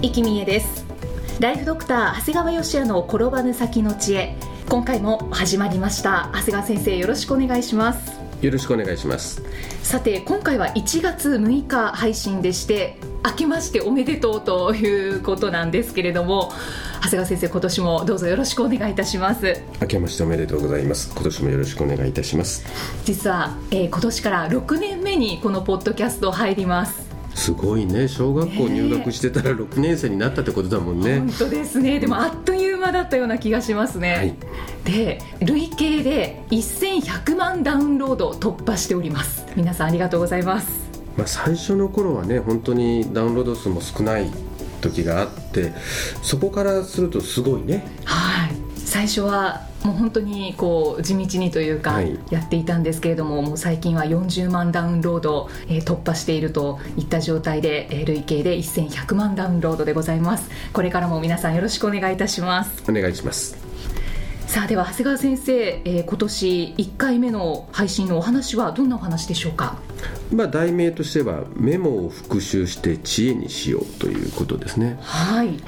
生きみえです。ライフドクター長谷川芳也の転ばぬ先の知恵。今回も始まりました。長谷川先生よろしくお願いします。よろしくお願いします。さて今回は1月6日配信でして明けましておめでとうということなんですけれども長谷川先生今年もどうぞよろしくお願いいたします。明けましておめでとうございます。今年もよろしくお願いいたします。実は、えー今年から6年目にこのポッドキャスト入りますすごいね。小学校入学してたら6年生になったってことだもんね。本当ですね。でもあっという間だったような気がしますね、はい。で累計で1100万ダウンロード突破しております。皆さんありがとうございます。まあ、最初の頃はね本当にダウンロード数も少ない時があってそこからするとすごいね。はい最初はもう本当にこう地道にというかはい。やっていたんですけれども、もう最近は40万ダウンロード、えー突破しているといった状態で、えー累計で1100万ダウンロードでございます。これからも皆さんよろしくお願いいたします。お願いします。さあでは長谷川先生、えー今年1回目の配信のお話はどんなお話でしょうか？まあ題名としてはメモを復習して知恵にしようということですね。はい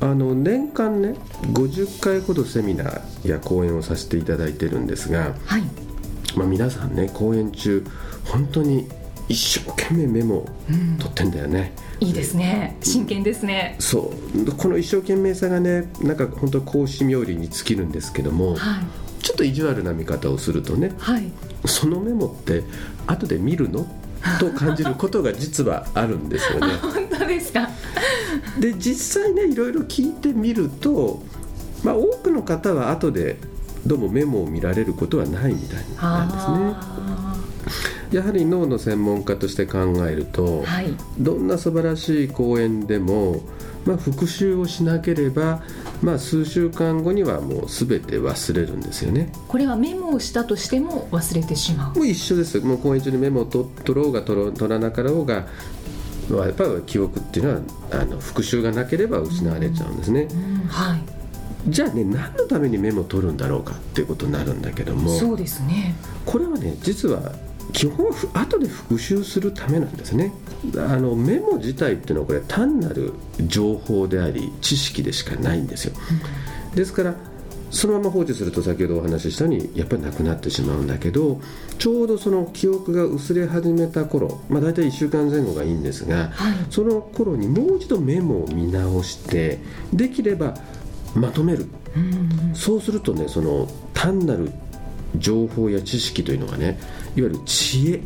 あの年間ね50回ほどセミナーや講演をさせていただいてるんですがはい。まあ、皆さんね講演中本当に一生懸命メモをうん。取ってんだよね、いいですね。真剣ですね。そう。この一生懸命さがねなんか本当講師冥利に尽きるんですけどもはい。ちょっと意地悪な見方をするとねはい。そのメモって後で見るの？と感じることが実はあるんですよね。本当ですか？で実際ねいろいろ聞いてみると、まあ、多くの方は後でどうもメモを見られることはないみたいなんですね。あやはり脳の専門家として考えると、ーはい。どんな素晴らしい講演でも、まあ、復習をしなければ、まあ、数週間後にはもう全て忘れるんですよね。これはメモをしたとしても忘れてしまう。もう一緒です。もう講演中にメモを取取ろうが取らなかろうが、まあやっぱり記憶っていうのはあの復習がなければ失われちゃうんですね、うんはい。じゃあね何のためにメモを取るんだろうかっていうことになるんだけどもそうですね。これはね実は基本後で復習するためなんですね。あのメモ自体っていうのはこれ単なる情報であり知識でしかないんですよ、ですからそのまま放置すると先ほどお話ししたようにやっぱりなくなってしまうんだけどちょうどその記憶が薄れ始めた頃、まあ、大体1週間前後がいいんですがはい。その頃にもう一度メモを見直してできればまとめる。うん。そうするとねその単なる情報や知識というのがねいわゆる知恵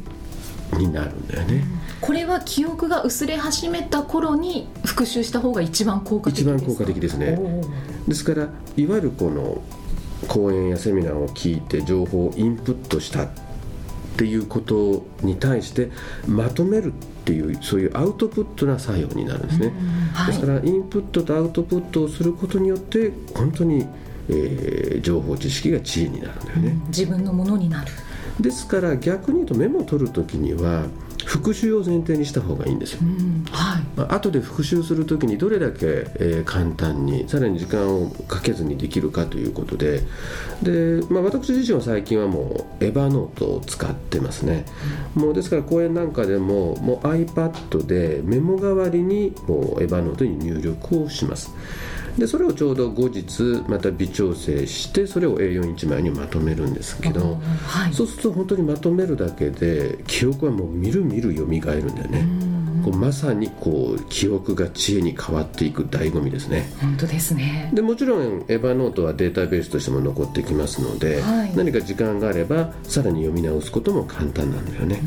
になるんだよね、これは記憶が薄れ始めた頃に復習した方が一番効果的一ですか？番効果的ですね。ですからいわゆるこの講演やセミナーを聞いて情報をインプットしたっていうことに対してまとめるっていうそういうアウトプットな作用になるんですね、うん。はい。ですからインプットとアウトプットをすることによって本当に、えー情報知識が知恵になるんだよね、うん。自分のものになるですから逆に言うとメモを取るときには復習を前提にした方がいいんですよ。うんはい。まあ後で復習するときにどれだけ、えー簡単にさらに時間をかけずにできるかということで。で、まあ、私自身は最近はもうエヴァノートを使ってますね、もうですから講演なんかでももう iPad でメモ代わりにもうエヴァノートに入力をしますでそれをちょうど後日また微調整してそれを A41 枚にまとめるんですけど、はい。そうすると本当にまとめるだけで記憶はもうみるみる蘇るんだよね、こうまさにこう記憶が知恵に変わっていく醍醐味ですね。本当ですね。でもちろんエヴァノートはデータベースとしても残ってきますので、はい。何か時間があればさらに読み直すことも簡単なんだよね、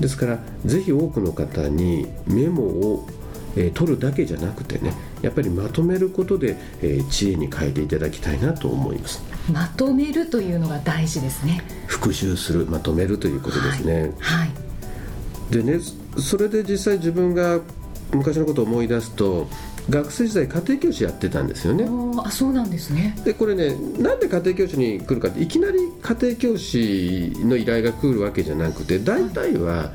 ですからぜひ多くの方にメモを、えー取るだけじゃなくてねやっぱりまとめることで、えー、知恵に変えていただきたいなと思います。まとめるというのが大事ですね。復習するまとめるということですね、はい、はい、でねそれで実際自分が昔のことを思い出すと学生時代家庭教師やってたんですよね。あそうなんですね。でこれねなんで家庭教師に来るかっていきなり家庭教師の依頼が来るわけじゃなくて大体は、はい。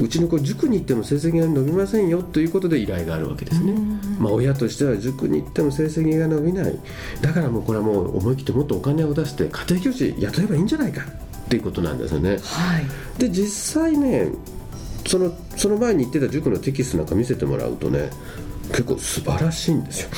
うちの子塾に行っても成績が伸びませんよということで依頼があるわけですね、まあ、親としては塾に行っても成績が伸びない。だからもうこれはもう思い切ってもっとお金を出して家庭教師雇えばいいんじゃないかっていうことなんですよね、はい、で実際ねそのその前に行ってた塾のテキストなんか見せてもらうとね結構素晴らしいんですよ。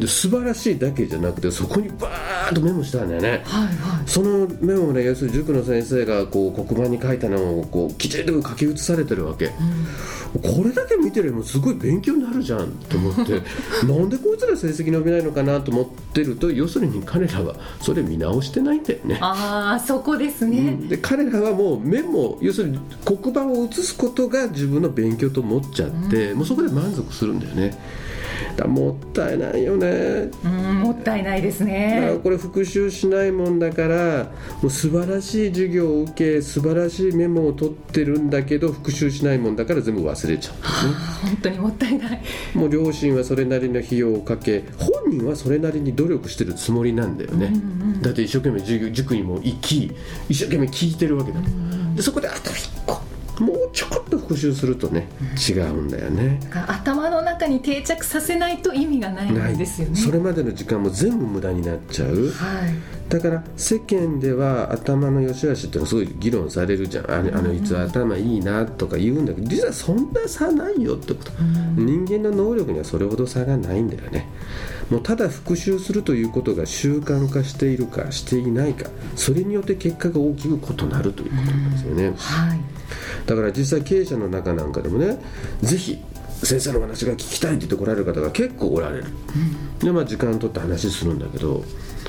で素晴らしいだけじゃなくてそこにバーッとメモしたんだよね、はいはい、そのメモもね要するに塾の先生がこう黒板に書いたのをこうきちんと書き写されてるわけ、うん、これだけ見てればすごい勉強になるじゃんと思って なんでこいつら成績伸びないのかなと思ってると要するに彼らはそれ見直してないんだよね。ああそこですね、うん、で彼らはもうメモ要するに黒板を写すことが自分の勉強と思っちゃって、うん、もうそこで満足するんだよね。だもったいないよね。うんもったいないですね。これ復習しないもんだからもう素晴らしい授業を受け素晴らしいメモを取ってるんだけど復習しないもんだから全部忘れちゃう、ね、本当にもったいない。もう両親はそれなりの費用をかけ本人はそれなりに努力してるつもりなんだよね、うんうん、だって一生懸命塾塾にも行き一生懸命聞いてるわけだ、うん、でそこであと一個もうちょこっと復習するとね、違うんだよね。頭の中に定着させないと意味がないんですよね。それまでの時間も全部無駄になっちゃう、はい、だから世間では頭の良し悪しってのはすごい議論されるじゃん。あのあのいつ頭いいなとか言うんだけど実はそんな差ないよってこと、人間の能力にはそれほど差がないんだよね。もうただ復習するということが習慣化しているかしていないか。それによって結果が大きく異なるということなんですよね、はい、だから実際経営者の中なんかでもねぜひ先生の話が聞きたいって言って来られる方が結構おられる、うん、でまあ時間取って話するんだけど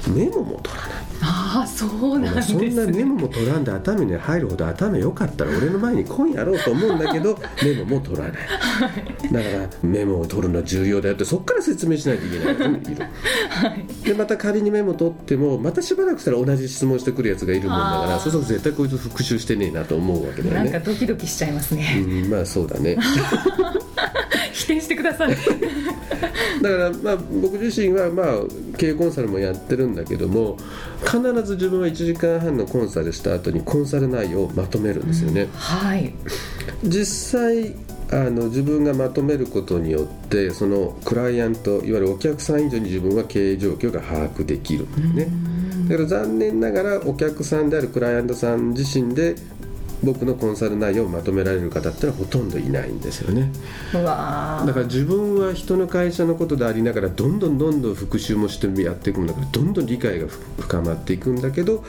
メモも取らない。ああそうなんです、ね、そんなメモも取らんで頭に入るほど頭良かったら俺の前に今やろうと思うんだけど メモも取らない、はい、だからメモを取るのは重要だよってそこから説明しないといけないはい、でまた仮にメモ取ってもまたしばらくしたら同じ質問してくるやつがいるもんだからそうすると絶対こいつ復習してねえなと思うわけだよね。なんかドキドキしちゃいますね。うんまあそうだね 否定してください。だからまあ僕自身はまあ経営コンサルもやってるんだけども必ず自分は1時間半のコンサルした後にコンサル内容をまとめるんですよね、うん、はい。実際あの自分がまとめることによってそのクライアントいわゆるお客さん以上に自分は経営状況が把握できるんでね、だから残念ながらお客さんであるクライアントさん自身で僕のコンサル内容をまとめられる方ってのはほとんどいないんですよね。だから自分は人の会社のことでありながらどんどんどんどん復習もしてやっていくんだけどどんどん理解が深まっていくんだけど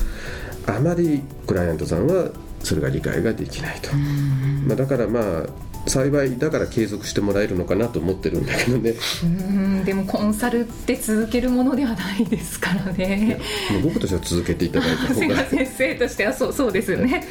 あまりクライアントさんはそれが理解ができないと、まあ、だからまあ幸いだから継続してもらえるのかなと思ってるんだけどね。うんでもコンサルって続けるものではないですからね。もう僕としては続けていただいた方が。先生としてはそうそうですよね、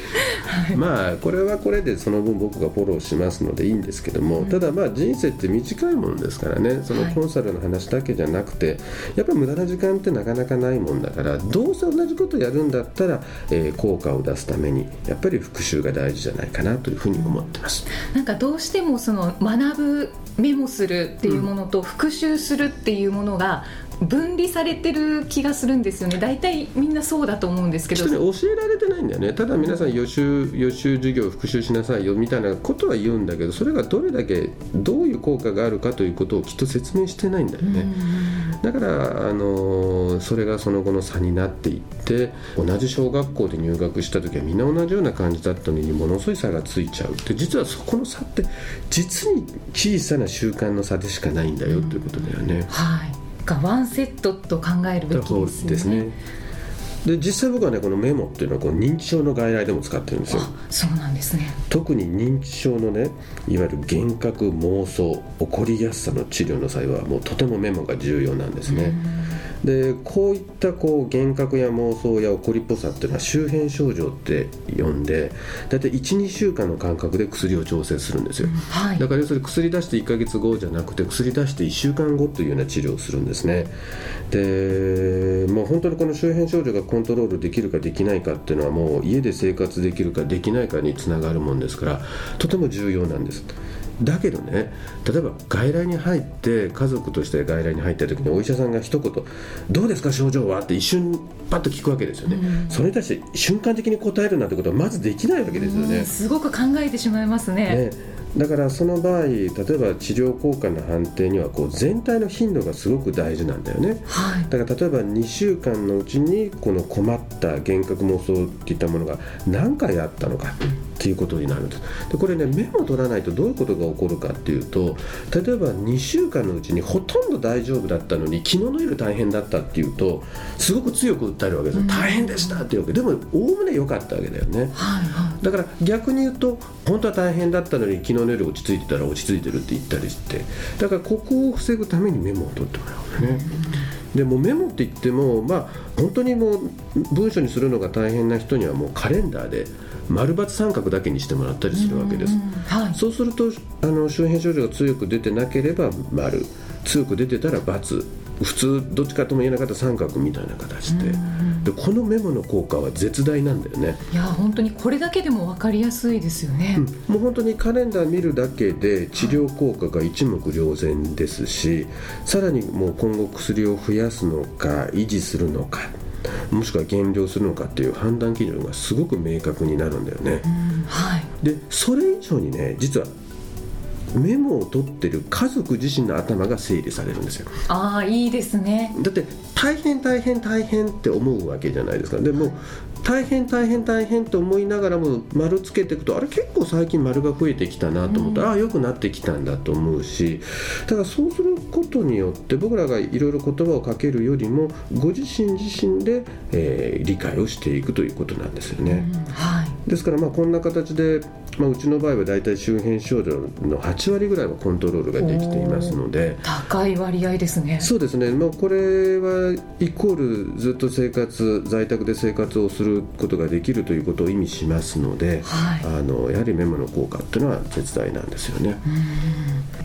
まあこれはこれでその分僕がフォローしますのでいいんですけども、うん、ただまあ人生って短いもんですからねそのコンサルの話だけじゃなくて、はい、やっぱり無駄な時間ってなかなかないもんだからどうせ同じことやるんだったら、えー、効果を出すためにやっぱり復習が大事じゃないかなというふうに思ってます。なんかどうしてもその学ぶメモするっていうものと復習するっていうものが分離されてる気がするんですよね。大体みんなそうだと思うんですけど。教えられてないんだよね。ただ皆さん予習予習授業復習しなさいよみたいなことは言うんだけどそれがどれだけどういう効果があるかということをきっと説明してないんだよね。だからあのそれがその後の差になっていって同じ小学校で入学した時はみんな同じような感じだったのにものすごい差がついちゃうって実はそこの差って実に小さな習慣の差でしかないんだよということだよね。はい。がワンセットと考えるべきですね。ですね。で実際僕はねこのメモっていうのはこう認知症の外来でも使ってるんですよ。そうなんですね。特に認知症のねいわゆる幻覚妄想起こりやすさの治療の際はもうとてもメモが重要なんですねでこういったこう幻覚や妄想や怒りっぽさっていうのは周辺症状って呼んで大体12週間の間隔で薬を調整するんですよ、はい、だから要するに薬出して1ヶ月後じゃなくて薬出して1週間後というような治療をするんですね。でもう本当にこの周辺症状がコントロールできるかできないかっていうのはもう家で生活できるかできないかにつながるもんですからとても重要なんですだけどね例えば外来に入って家族として外来に入った時にお医者さんが一言「どうですか症状は?」って一瞬パッと聞くわけですよね、うん、それに対して瞬間的に答えるなんてことはまずできないわけですよね、すごく考えてしまいますね。ねだからその場合例えば治療効果の判定にはこう全体の頻度がすごく大事なんだよね、はい、だから例えば2週間のうちにこの困った幻覚妄想っていったものが何回あったのかっていうことになるんです。でこれねメモ取らないとどういうことが起こるかっていうと例えば2週間のうちにほとんど大丈夫だったのに昨日の夜大変だったっていうとすごく強く訴えるわけです、うん、大変でしたっていうわけ。でもおおむね良かったわけだよね、はいはい、だから逆に言うと本当は大変だったのに昨日の夜落ち着いてたら落ち着いてるって言ったりしてだからここを防ぐためにメモを取ってもらう。ね、でもメモって言ってもまあ本当にもう文章にするのが大変な人にはもうカレンダーで丸×三角だけにしてもらったりするわけです、はい、そうするとあの周辺症状が強く出てなければ丸。強く出てたら×普通どっちかとも言えなかった三角みたいな形で,、でこのメモの効果は絶大なんだよね。いや本当にこれだけでも分かりやすいですよね、うん、もう本当にカレンダー見るだけで治療効果が一目瞭然ですしさらにもう今後薬を増やすのか維持するのかもしくは減量するのかっていう判断基準がすごく明確になるんだよね、はい、でそれ以上にね実はメモを取ってる家族自身の頭が整理されるんですよ。ああいいですね。だって大変大変大変って思うわけじゃないですか。でも大変大変大変と思いながらも丸つけていくとあれ結構最近丸が増えてきたなと思った。ら、うん、ああ良くなってきたんだと思うし。だからそうすることによって僕らがいろいろ言葉をかけるよりもご自身自身で、えー、理解をしていくということなんですよね。うん、はい、ですからまあこんな形でまあ、うちの場合は大体周辺症状の8割ぐらいはコントロールができていますので。高い割合ですね。そうですね、まあ、これはイコールずっと生活在宅で生活をすることができるということを意味しますので、はい、あのやはりメモの効果っていうのは絶大なんですよね。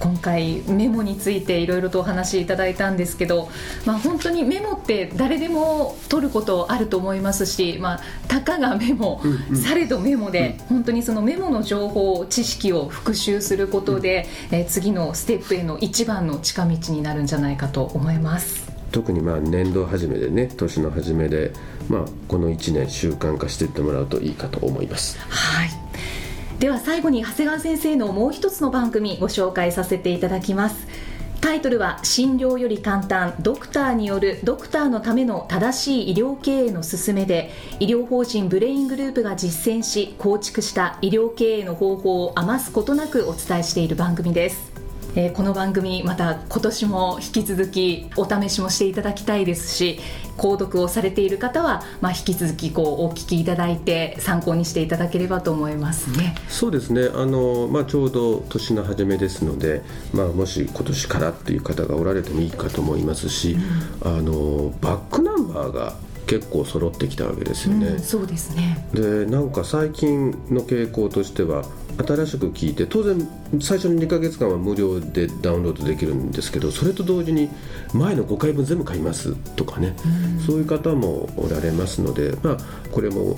今回メモについていろいろとお話しいただいたんですけど、まあ、本当にメモって誰でも取ることあると思いますし、まあ、たかがメモ、うんうん、されどメモで、本当にそのメモの情報知識を復習することで、うん、え次のステップへの一番の近道になるんじゃないかと思います。特にまあ年度初めでね年の初めで、まあ、この1年習慣化していってもらうといいかと思います。はいでは最後に長谷川先生のもう一つの番組ご紹介させていただきます。タイトルは診療より簡単ドクターによるドクターのための正しい医療経営の勧めで医療法人ブレイングループが実践し構築した医療経営の方法を余すことなくお伝えしている番組です。えー、この番組また今年も引き続きお試しもしていただきたいですし購読をされている方は、まあ、引き続きこうお聞きいただいて参考にしていただければと思いますね。そうですねあの、まあ、ちょうど年の初めですので、まあ、もし今年からっていう方がおられてもいいかと思いますし、うん、あのバックナンバーが結構揃ってきたわけですよね。うん、そうですねでなんか最近の傾向としては新しく聞いて当然最初の2か月間は無料でダウンロードできるんですけどそれと同時に前の5回分全部買いますとかね、うん、そういう方もおられますので、まあ、これも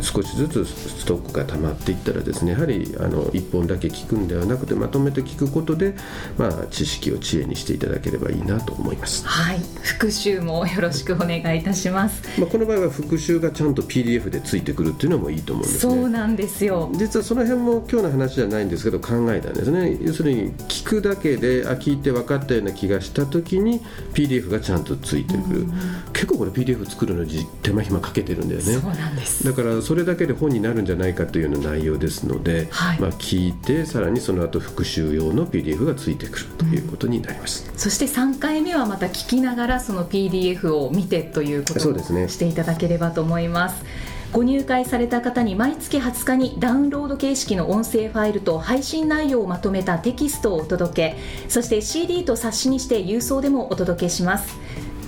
少しずつストックが溜まっていったらですねやはりあの1本だけ聞くんではなくてまとめて聞くことで、まあ、知識を知恵にしていただければいいなと思います。はい。復習もよろしくお願いいたします、まあ、この場合は復習がちゃんと PDF でついてくるっていうのもいいと思うんですね。そうなんですよ。実はその辺も今日の話じゃないんですけど考えたんですね。要するに聞くだけであ聞いて分かったような気がした時に PDF がちゃんとついてくる。結構これ PDF 作るのに手間暇かけてるんだよね。そうなんです。だからそれだけで本になるんじゃないかというような内容ですので、はい、まあ、聞いてさらにその後復習用の PDF がついてくるということになります、うん、そして3回目はまた聞きながらその PDF を見てということをしていただければと思います。ご入会された方に毎月20日にダウンロード形式の音声ファイルと配信内容をまとめたテキストをお届け。そして CD と冊子にして郵送でもお届けします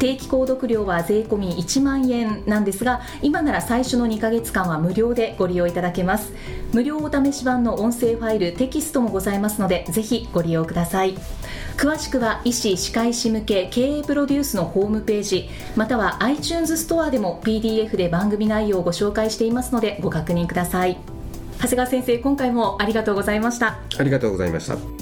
定期購読料は税込み1万円なんですが今なら最初の2ヶ月間は無料でご利用いただけます。無料お試し版の音声ファイルテキストもございますのでぜひご利用ください。詳しくは医師・歯科医師向け経営プロデュースのホームページまたは iTunes ストアでも PDF で番組内容をご紹介していますのでご確認ください。長谷川先生今回もありがとうございました。ありがとうございました。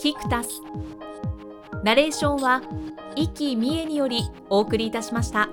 キクタスナレーションは生きみえによりお送りいたしました。